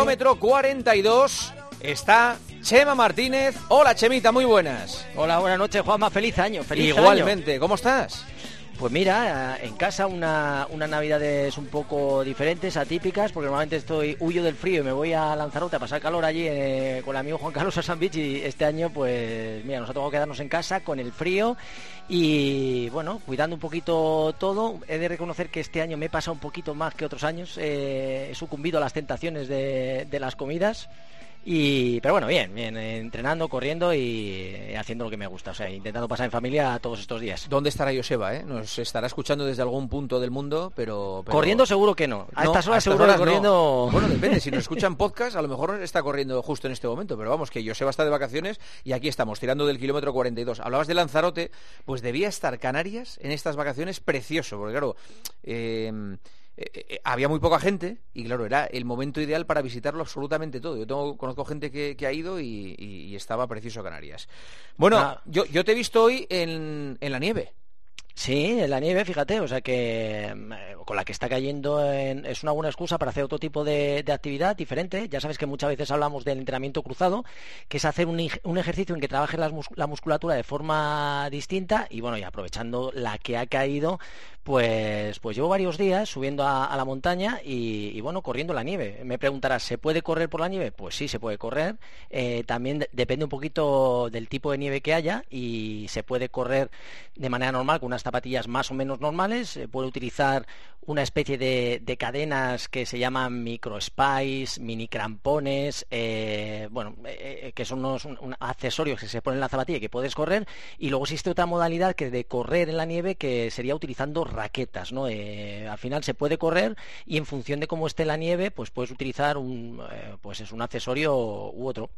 kilómetro 42 está Chema Martínez. Hola Chemita, muy buenas. Hola, buenas noches, Juanma. Feliz año. Feliz Igualmente, ¿cómo estás? Pues mira, en casa una, unas navidades un poco diferentes, atípicas, porque normalmente estoy huyo del frío y me voy a Lanzarote a pasar calor allí eh, con el amigo Juan Carlos Asambich y este año pues mira, nos ha tocado quedarnos en casa con el frío y bueno, cuidando un poquito todo. He de reconocer que este año me he pasado un poquito más que otros años, eh, he sucumbido a las tentaciones de las comidas. Y, pero bueno, bien, bien, entrenando, corriendo y haciendo lo que me gusta, o sea, intentando pasar en familia todos estos días. ¿Dónde estará Joseba? Eh? Nos estará escuchando desde algún punto del mundo, pero... Corriendo seguro que no. A estas horas seguro que corriendo... Bueno, depende, si nos escuchan podcast, a lo mejor está corriendo justo en este momento, pero vamos, que Joseba está de vacaciones y aquí estamos, tirando del kilómetro 42. Hablabas de Lanzarote, pues debía estar Canarias en estas vacaciones precioso, porque claro... Eh, eh, eh, había muy poca gente y claro, era el momento ideal para visitarlo absolutamente todo. Yo tengo, conozco gente que, ha ido y, estaba precioso Canarias. Bueno, ah. yo, yo te he visto hoy en, en la nieve. Sí, en la nieve, fíjate, o sea que mm, con la que está cayendo es una buena excusa para hacer otro tipo de, actividad diferente. Ya sabes que muchas veces hablamos del entrenamiento cruzado, que es hacer un, ejercicio en que trabajes la, musculatura de forma distinta y bueno, y aprovechando la que ha caído, pues, pues llevo varios días subiendo a, la montaña y, bueno, corriendo la nieve. Me preguntarás, ¿se puede correr por la nieve? Pues sí, se puede correr. Eh, también depende un poquito del tipo de nieve que haya y se puede correr de manera normal con unas zapatillas más o menos normales, eh, puede utilizar una especie de, cadenas que se llaman micro spice, mini crampones, eh, bueno, eh, que son unos accesorios que se ponen en la zapatilla que puedes correr, y luego existe otra modalidad que de correr en la nieve que sería utilizando raquetas, ¿no? al final se puede correr y en función de cómo esté la nieve, pues puedes utilizar un, pues es un accesorio u otro.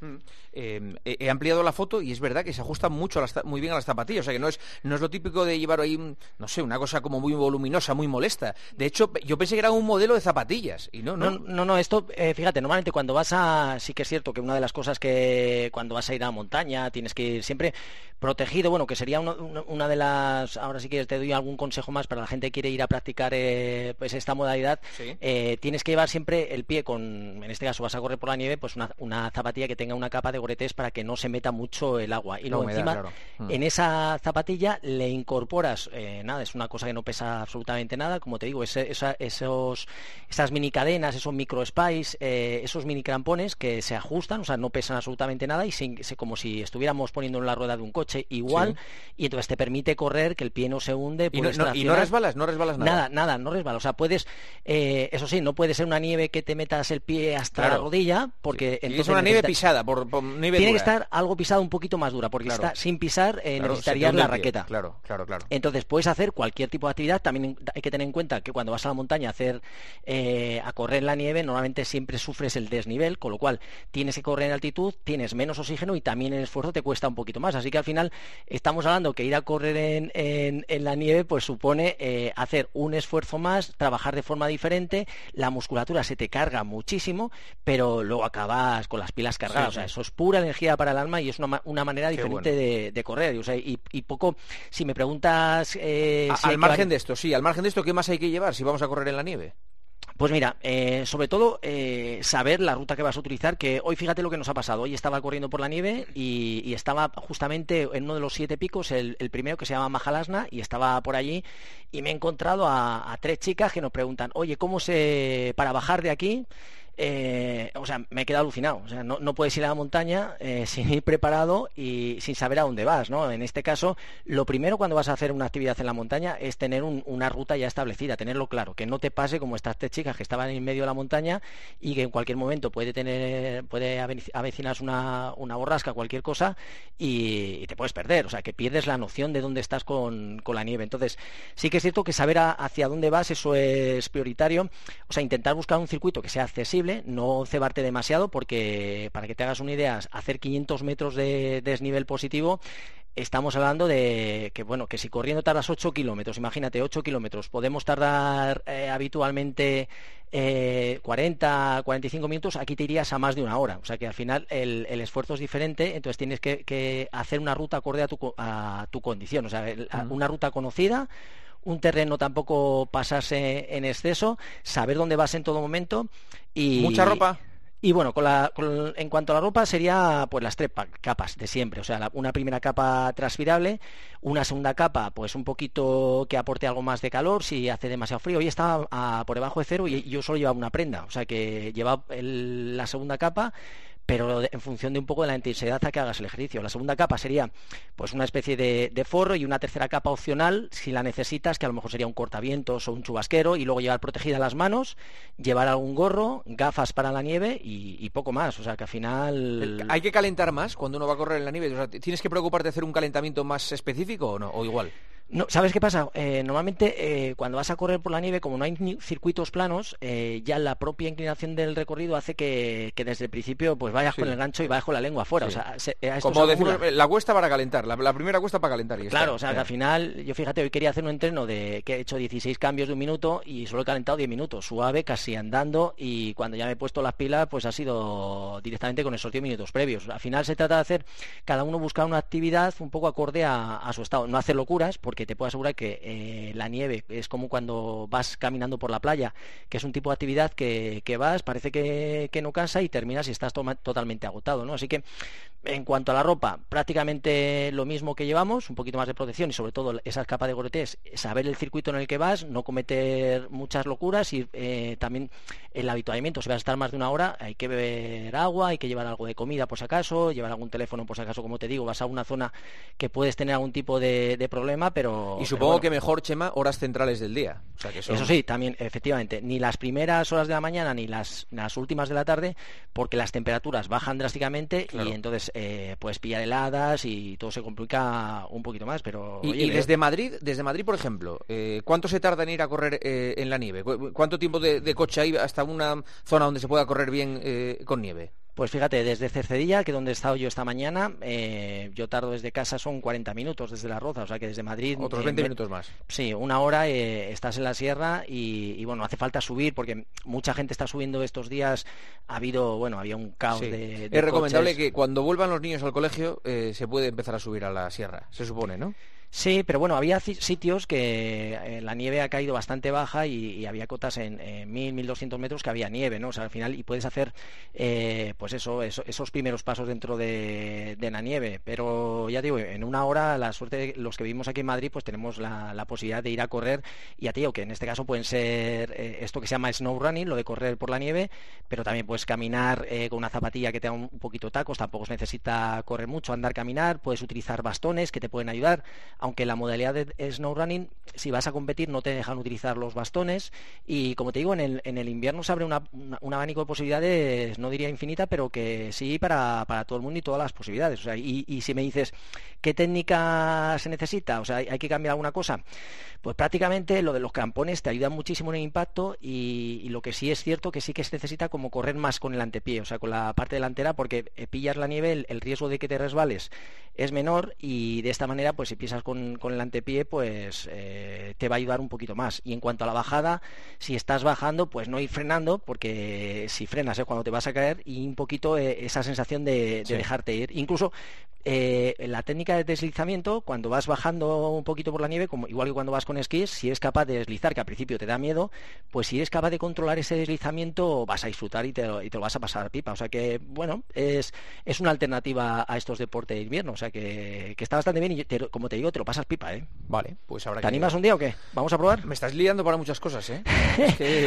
Mm. Em, he ampliado la foto y es verdad que se ajusta mucho muy bien a las zapatillas, o sea que no es, no es lo típico de llevar ahí, no sé, una cosa como muy voluminosa, muy molesta. De hecho, yo pensé que era un modelo de zapatillas y no, no. No, no, esto, eh, fíjate, normalmente cuando vas a, sí que es cierto que una de las cosas que cuando vas a ir a montaña tienes que ir siempre protegido, bueno, que sería una, de las, ahora sí que te doy algún consejo más para la gente que quiere ir a practicar eh, pues esta modalidad, eh, tienes que llevar siempre el pie con, en este caso vas a correr por la nieve, pues una, una zapatilla que tenga una capa de goretes para que no se meta mucho el agua. Y luego encima, mm. en esa zapatilla le incorporas, eh, nada, es una cosa que no pesa absolutamente nada, como te digo, esos, esas mini cadenas, esos micro spice, eh, esos mini crampones que se ajustan, o sea, no pesan absolutamente nada y se, como si estuviéramos poniendo en la rueda de un coche igual, y entonces te permite correr, que el pie no se hunde. ¿Y no, resbalas? ¿No resbalas nada? Nada, nada, no resbalas. O sea, puedes, eh, eso sí, no puede ser una nieve que te metas el pie hasta la rodilla, porque entonces... es una nieve pisada, por, Tiene que estar algo pisado un poquito más dura, porque está, sin pisar eh, necesitarías la raqueta. Claro, claro, claro. Entonces puedes hacer cualquier tipo de actividad. También hay que tener en cuenta que cuando vas a la montaña a hacer eh, a correr en la nieve, normalmente siempre sufres el desnivel, con lo cual tienes que correr en altitud, tienes menos oxígeno y también el esfuerzo te cuesta un poquito más. Así que al final estamos hablando que ir a correr en, la nieve pues supone eh, hacer un esfuerzo más, trabajar de forma diferente, la musculatura se te carga muchísimo, pero luego acabas con las pilas cargadas. O sea, eso es pura energía para el alma y es una, manera diferente de, correr. y, poco, si me preguntas... Eh, al margen de esto, sí, al margen de esto, ¿qué más hay que llevar si vamos a correr en la nieve? Pues mira, eh, sobre todo eh, saber la ruta que vas a utilizar, que hoy fíjate lo que nos ha pasado. Hoy estaba corriendo por la nieve y, estaba justamente en uno de los siete picos, el, primero que se llama Majalasna, y estaba por allí y me he encontrado a, a tres chicas que nos preguntan, oye, ¿cómo se, para bajar de aquí? Eh, o sea, me he quedado alucinado. O sea, no, no puedes ir a la montaña eh, sin ir preparado y sin saber a dónde vas, ¿no? En este caso, lo primero cuando vas a hacer una actividad en la montaña es tener una ruta ya establecida, tenerlo claro, que no te pase como estas tres chicas que estaban en medio de la montaña y que en cualquier momento puede tener, puede avecinarse una, una borrasca, cualquier cosa, y, te puedes perder. O sea, que pierdes la noción de dónde estás con, la nieve. Entonces, sí que es cierto que saber hacia dónde vas, eso es prioritario. O sea, intentar buscar un circuito que sea accesible no cebarte demasiado porque, para que te hagas una idea, hacer 500 metros de desnivel positivo estamos hablando de que bueno que si corriendo tardas 8 kilómetros imagínate 8 kilómetros podemos tardar eh, habitualmente 40 45 minutos aquí te irías a más de una hora. O sea que al final el, esfuerzo es diferente entonces tienes que, hacer una ruta acorde a tu, a tu condición. O sea una ruta conocida un terreno tampoco pasarse en exceso, saber dónde vas en todo momento y... ¿Mucha ropa? Y bueno, con la, en cuanto a la ropa sería pues las tres capas de siempre, o sea, una primera capa transpirable, una segunda capa pues un poquito que aporte algo más de calor si hace demasiado frío. Hoy estaba por debajo de cero y yo solo llevaba una prenda, o sea que llevaba la segunda capa pero en función de un poco de la intensidad a que hagas el ejercicio. La segunda capa sería pues una especie de, forro y una tercera capa opcional si la necesitas, que a lo mejor sería un cortavientos o un chubasquero, y luego llevar protegida las manos, llevar algún gorro, gafas para la nieve y, poco más. O sea que al final. ¿Hay que calentar más cuando uno va a correr en la nieve? ¿Tienes que preocuparte de hacer un calentamiento más específico o no? ¿O igual? No, ¿Sabes qué pasa? Eh, normalmente eh, cuando vas a correr por la nieve, como no hay circuitos planos, eh, ya la propia inclinación del recorrido hace que, desde el principio pues vayas con el gancho y vayas con la lengua afuera. O sea, como decimos, la cuesta para calentar, la, primera cuesta para calentar. Y claro, o sea, que al final, yo fíjate, hoy quería hacer un entreno de que he hecho 16 cambios de un minuto y solo he calentado 10 minutos, suave, casi andando, y cuando ya me he puesto las pilas, pues ha sido directamente con esos 10 minutos previos. Al final se trata de hacer, cada uno buscar una actividad un poco acorde a, a su estado, no hacer locuras, porque que te puedo asegurar que eh, la nieve es como cuando vas caminando por la playa, que es un tipo de actividad que, vas, parece que, no cansa y terminas y estás totalmente agotado, ¿no? Así que en cuanto a la ropa, prácticamente lo mismo que llevamos, un poquito más de protección y sobre todo esa capa de goretés, saber el circuito en el que vas, no cometer muchas locuras y eh, también el habituamiento, si vas a estar más de una hora, hay que beber agua, hay que llevar algo de comida por si acaso, llevar algún teléfono por si acaso, como te digo, vas a una zona que puedes tener algún tipo de, de problema, pero y supongo que mejor, Chema, horas centrales del día. Eso sí, también, efectivamente. Ni las primeras horas de la mañana ni las, las últimas de la tarde, porque las temperaturas bajan drásticamente y entonces eh, puedes pillar heladas y todo se complica un poquito más. Pero Y, desde Madrid, desde Madrid, por ejemplo, eh, ¿cuánto se tarda en ir a correr eh, en la nieve? ¿Cuánto tiempo de, de, coche hay hasta una zona donde se pueda correr bien eh, con nieve? Pues fíjate, desde Cercedilla, que donde he estado yo esta mañana, eh, yo tardo desde casa son 40 minutos desde La Roza, o sea que desde Madrid... Otros 20 minutos más. Sí, una hora eh, estás en la sierra y, bueno, hace falta subir porque mucha gente está subiendo estos días, ha habido, bueno, había un caos de, Es recomendable que cuando vuelvan los niños al colegio eh, se puede empezar a subir a la sierra, se supone, ¿no? Sí, pero bueno, había sitios que eh, la nieve ha caído bastante baja y, había cotas en, en 1000, 1200 metros que había nieve, ¿no? O sea, al final, y puedes hacer, eh, pues eso, esos primeros pasos dentro de, la nieve. Pero ya digo, en una hora, la suerte de los que vivimos aquí en Madrid, pues tenemos la, posibilidad de ir a correr. Y a ti, que en este caso pueden ser eh, esto que se llama snow running, lo de correr por la nieve, pero también puedes caminar con una zapatilla que te da un, un poquito tacos, tampoco se necesita correr mucho, andar, caminar, puedes utilizar bastones que te pueden ayudar aunque la modalidad de snow running, si vas a competir, no te dejan utilizar los bastones. Y como te digo, en el, en el invierno se abre un abanico de posibilidades, no diría infinita, pero que sí para, todo el mundo y todas las posibilidades. Y, si me dices, ¿qué técnica se necesita? O sea, ¿hay que cambiar alguna cosa? Pues prácticamente lo de los campones te ayuda muchísimo en el impacto y, lo que sí es cierto que sí que se necesita como correr más con el antepié, o sea, con la parte delantera, porque eh, pillas la nieve, el, riesgo de que te resbales es menor y de esta manera, pues si pisas con, el antepié, pues eh, te va a ayudar un poquito más. Y en cuanto a la bajada, si estás bajando, pues no ir frenando, porque si frenas es cuando te vas a caer y un poquito eh, esa sensación de, dejarte ir. Incluso la técnica de deslizamiento, cuando vas bajando un poquito por la nieve, como, igual que cuando vas con esquís, si eres capaz de deslizar, que al principio te da miedo, pues si eres capaz de controlar ese deslizamiento, vas a disfrutar y te, y te lo vas a pasar a pipa. O sea que, bueno, es, es una alternativa a estos deportes de invierno. O sea que, está bastante bien y como te digo, te lo pasas pipa, ¿eh? Vale, pues ahora ¿Te animas un día o qué? ¿Vamos a probar? Me estás liando para muchas cosas, ¿eh?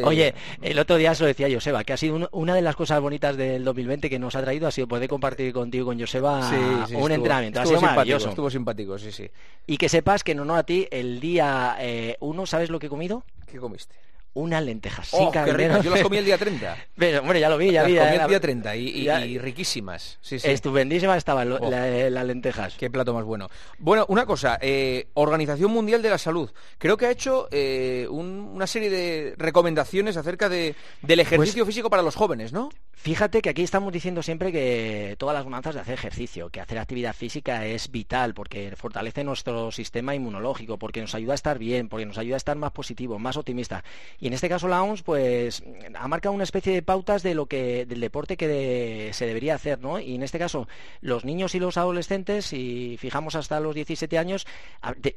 Oye, el otro día se lo decía Joseba, que ha sido una de las cosas bonitas del 2020 que nos ha traído, ha sido poder compartir contigo con Joseba un entrenamiento. Ha sido maravilloso. Estuvo simpático, sí, sí. Y que sepas que en honor a ti, el día eh, uno, ¿sabes lo que he comido? ¿Qué comiste? Unas lentejas oh, Yo las comí el día 30. Pero, bueno, ya lo vi, ya las vi. comí el día 30 y, riquísimas. Sí, sí. Estupendísimas estaban oh. las lentejas. Qué plato más bueno. Bueno, una cosa, eh, Organización Mundial de la Salud. Creo que ha hecho eh, una serie de recomendaciones acerca de, del ejercicio pues físico para los jóvenes, ¿no? Fíjate que aquí estamos diciendo siempre que todas las bonanzas de hacer ejercicio, que hacer actividad física es vital porque fortalece nuestro sistema inmunológico, porque nos ayuda a estar bien, porque nos ayuda a estar más positivo, más optimista. Y en este caso la OMS pues ha marcado una especie de pautas de lo que del deporte que se debería hacer, ¿no? Y en este caso los niños y los adolescentes, si fijamos hasta los 17 años,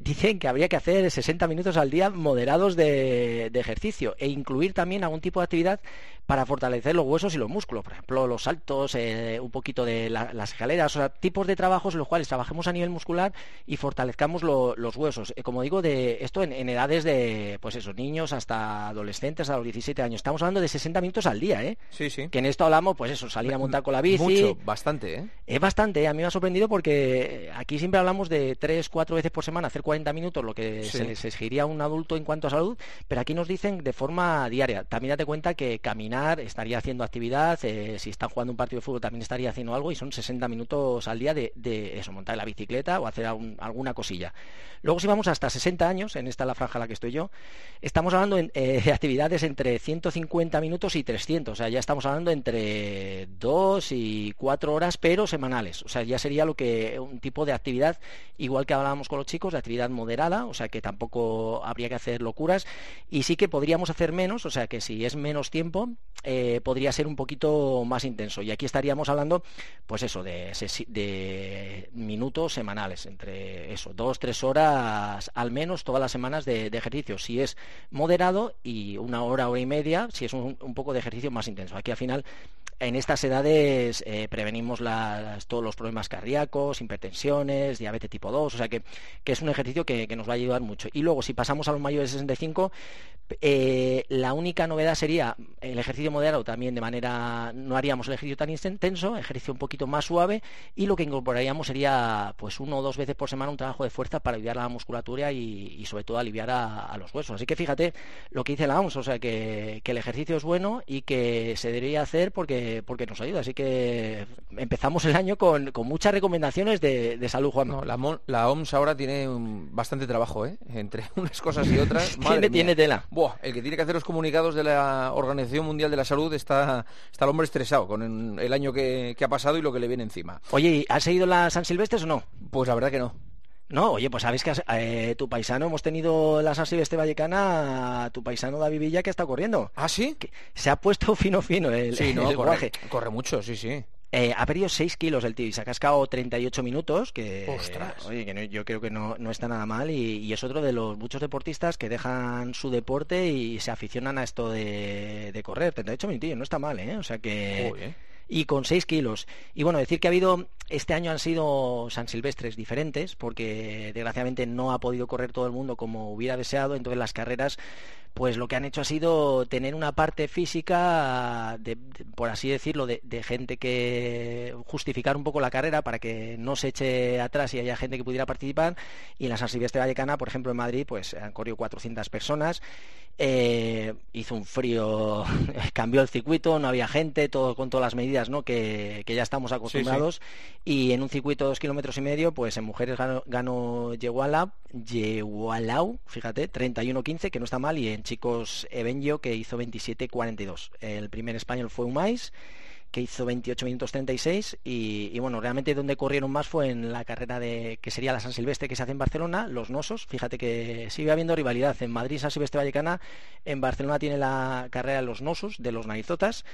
dicen que habría que hacer 60 minutos al día moderados de ejercicio e incluir también algún tipo de actividad para fortalecer los huesos y los músculos, por ejemplo, los saltos, eh, un poquito de las escaleras, o sea, tipos de trabajos en los cuales trabajemos a nivel muscular y fortalezcamos los huesos. Eh, como digo, de esto en, edades de, pues esos niños hasta adolescentes, a los 17 años. Estamos hablando de 60 minutos al día, ¿eh? Sí, sí. Que en esto hablamos, pues eso, salir a montar con la bici. Mucho, bastante, ¿eh? Es bastante, ¿eh? a mí me ha sorprendido porque aquí siempre hablamos de 3, 4 veces por semana hacer 40 minutos, lo que se les exigiría a un adulto en cuanto a salud, pero aquí nos dicen de forma diaria. También date cuenta que caminar estaría haciendo actividad, eh, si está jugando un partido de fútbol también estaría haciendo algo y son 60 minutos al día de, eso, montar la bicicleta o hacer alguna cosilla. Luego si vamos hasta 60 años, en esta la franja a la que estoy yo, estamos hablando eh, de actividades entre 150 minutos y 300, o sea, ya estamos hablando entre 2 y 4 horas, pero semanales, o sea, ya sería lo que un tipo de actividad, igual que hablábamos con los chicos, de actividad moderada, o sea, que tampoco habría que hacer locuras y sí que podríamos hacer menos, o sea, que si es menos tiempo, eh, podría ser un poquito más intenso. Y aquí estaríamos hablando, pues eso, de, de minutos semanales, entre eso, dos, tres horas al menos todas las semanas de, ejercicio. Si es moderado y una hora, hora y media, si es un, poco de ejercicio más intenso. Aquí al final en estas edades eh, prevenimos todos los problemas cardíacos, hipertensiones, diabetes tipo 2, o sea que, es un ejercicio que, nos va a ayudar mucho. Y luego, si pasamos a los mayores de 65, eh, la única novedad sería el ejercicio moderado también de manera, no haríamos el ejercicio tan intenso, ejercicio un poquito más suave y lo que incorporaríamos sería pues uno o dos veces por semana un trabajo de fuerza para aliviar la musculatura y, sobre todo aliviar a, los huesos. Así que fíjate lo que dice la OMS, o sea que, el ejercicio es bueno y que se debería hacer porque, porque nos ayuda. Así que empezamos el año con, muchas recomendaciones de, salud, Juan. la, la, OMS ahora tiene bastante trabajo, ¿eh? entre unas cosas y otras. tiene, tiene tela. Buah, el que tiene que hacer los comunicados de la Organización Mundial de la Salud está está, el hombre estresado con el año que, ha pasado y lo que le viene encima. Oye, ¿has seguido la San Silvestre o no? Pues la verdad que no. No, oye, pues sabes que eh, tu paisano, hemos tenido la San Silvestre Vallecana, tu paisano David Villa que está corriendo. ¿Ah, sí? se ha puesto fino fino el, sí, no, corre mucho, sí, sí. Eh, ha perdido 6 kilos el tío y se ha cascado 38 minutos, que, Ostras. Oye, que yo creo que no, está nada mal y, es otro de los muchos deportistas que dejan su deporte y se aficionan a esto de, de correr. 38 minutos, no está mal, ¿eh? O sea que y con 6 kilos. Y bueno, decir que ha habido, este año han sido San Silvestres diferentes, porque desgraciadamente no ha podido correr todo el mundo como hubiera deseado, entonces las carreras pues lo que han hecho ha sido tener una parte física, por así decirlo, de, gente que justificar un poco la carrera para que no se eche atrás y haya gente que pudiera participar. Y en la San Silvestre Vallecana, por ejemplo, en Madrid, pues han corrido 400 personas. Eh, hizo un frío, cambió el circuito, no había gente, todo con todas las medidas ¿no? que, ya estamos acostumbrados. Y en un circuito de dos kilómetros y medio, pues en mujeres ganó, ganó Yeguala, Yegualau, fíjate, 31-15, que no está mal, y en chicos Ebenio, que hizo 27-42. El primer español fue Umais, que hizo 28 minutos 36 y, y, bueno, realmente donde corrieron más fue en la carrera de que sería la San Silvestre que se hace en Barcelona, los Nosos, fíjate que sigue habiendo rivalidad en Madrid San Silvestre Vallecana, en Barcelona tiene la carrera de los Nosos, de los Narizotas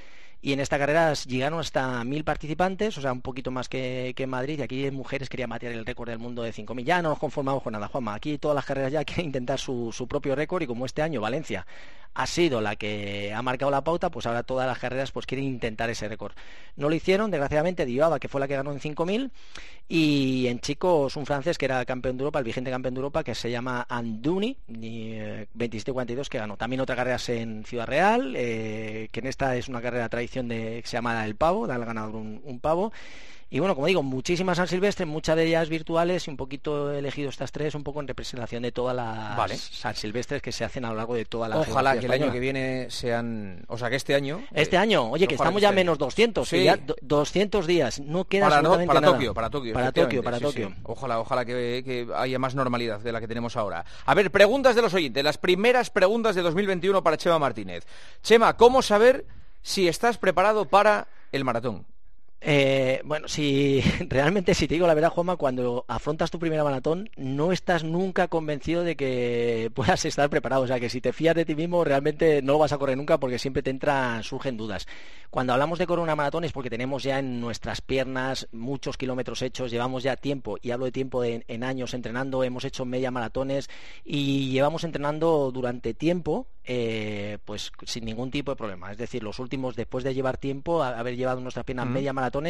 y en esta carrera llegaron hasta mil participantes, o sea, un poquito más que, en Madrid. Y aquí mujeres querían batir el récord del mundo de 5.000. Ya no nos conformamos con nada, Juanma. Aquí todas las carreras ya quieren intentar su, su propio récord. Y como este año Valencia ha sido la que ha marcado la pauta, pues ahora todas las carreras pues quieren intentar ese récord. No lo hicieron, desgraciadamente Diaba, que fue la que ganó en 5.000, y en chicos un francés que era campeón de Europa, el vigente campeón de Europa, que se llama Anduni, 27-42, que ganó. También otra carrera en Ciudad Real, eh, que en esta es una carrera tradición de, que se llama El Pavo, da al ganador un pavo. Y bueno, como digo, muchísimas San Silvestre, muchas de ellas virtuales y un poquito he elegido estas tres un poco en representación de todas las San Silvestres que se hacen a lo largo de toda la Ojalá que el año que viene sean, o sea, que este año Este año, oye, que estamos ya este menos 200, sí. ya 200 días, no queda para, absolutamente para nada. Tokio, para Tokio, para Tokio, para Tokio. Ojalá, ojalá que, haya más normalidad de la que tenemos ahora. A ver, preguntas de los oyentes, las primeras preguntas de 2021 para Chema Martínez. Chema, ¿cómo saber si estás preparado para el maratón. Eh, bueno, si realmente, si te digo la verdad, Juanma, cuando afrontas tu primera maratón, no estás nunca convencido de que puedas estar preparado. O sea, que si te fías de ti mismo, realmente no lo vas a correr nunca porque siempre te entran, surgen dudas. Cuando hablamos de correr una maratón es porque tenemos ya en nuestras piernas muchos kilómetros hechos, llevamos ya tiempo, y hablo de tiempo en años entrenando, hemos hecho media maratones y llevamos entrenando durante tiempo, eh, pues sin ningún tipo de problema. Es decir, los últimos, después de llevar tiempo, haber llevado nuestras piernas media maratón,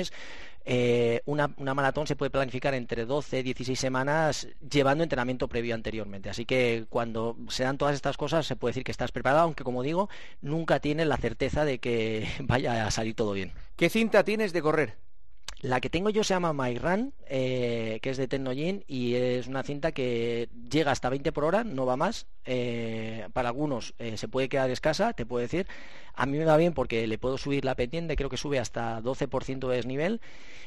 eh, una, maratón se puede planificar entre 12 y 16 semanas llevando entrenamiento previo anteriormente. Así que cuando se dan todas estas cosas se puede decir que estás preparado, aunque como digo, nunca tienes la certeza de que vaya a salir todo bien. ¿Qué cinta tienes de correr? La que tengo yo se llama My eh, que es de Tecnogin y es una cinta que llega hasta 20 por hora, no va más. Eh, para algunos se puede quedar escasa, te puedo decir. A mí me va bien porque le puedo subir la pendiente, creo que sube hasta 12% de desnivel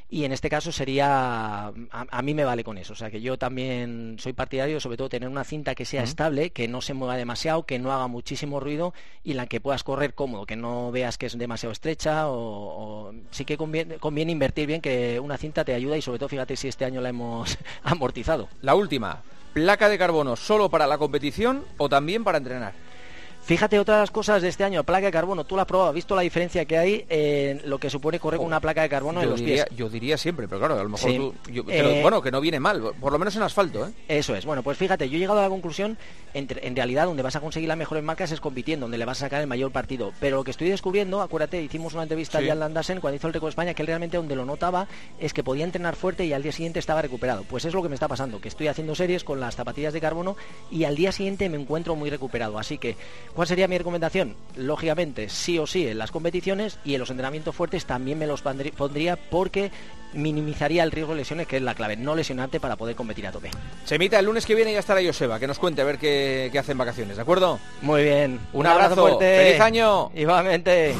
y en este caso sería, a, mí me vale con eso, o sea que yo también soy partidario sobre todo tener una cinta que sea estable, que no se mueva demasiado, que no haga muchísimo ruido y en la que puedas correr cómodo, que no veas que es demasiado estrecha o, sí que conviene, conviene invertir bien que una cinta te ayuda y sobre todo fíjate si este año la hemos amortizado. La última, placa de carbono solo para la competición o también para entrenar. Fíjate otras cosas de este año, placa de carbono, tú la has probado, has visto la diferencia que hay en lo que supone correr con una placa de carbono en los pies. Yo diría siempre, pero claro, a lo mejor tú, eh, bueno, que no viene mal, por lo menos en asfalto, ¿eh? Eso es. Bueno, pues fíjate, yo he llegado a la conclusión, en realidad donde vas a conseguir las mejores marcas es compitiendo, donde le vas a sacar el mayor partido. Pero lo que estoy descubriendo, acuérdate, hicimos una entrevista a Jan Landasen cuando hizo el Reco de España, que él realmente donde lo notaba es que podía entrenar fuerte y al día siguiente estaba recuperado. Pues es lo que me está pasando, que estoy haciendo series con las zapatillas de carbono y al día siguiente me encuentro muy recuperado. Así que, ¿cuál sería mi recomendación? lógicamente, sí o sí en las competiciones y en los entrenamientos fuertes también me los pondría porque minimizaría el riesgo de lesiones, que es la clave, no lesionarte para poder competir a tope. Semita, el lunes que viene ya estará Joseba, que nos cuente a ver qué, qué hace en vacaciones, ¿de acuerdo? Muy bien. Un, abrazo, fuerte. ¡Feliz año! Igualmente.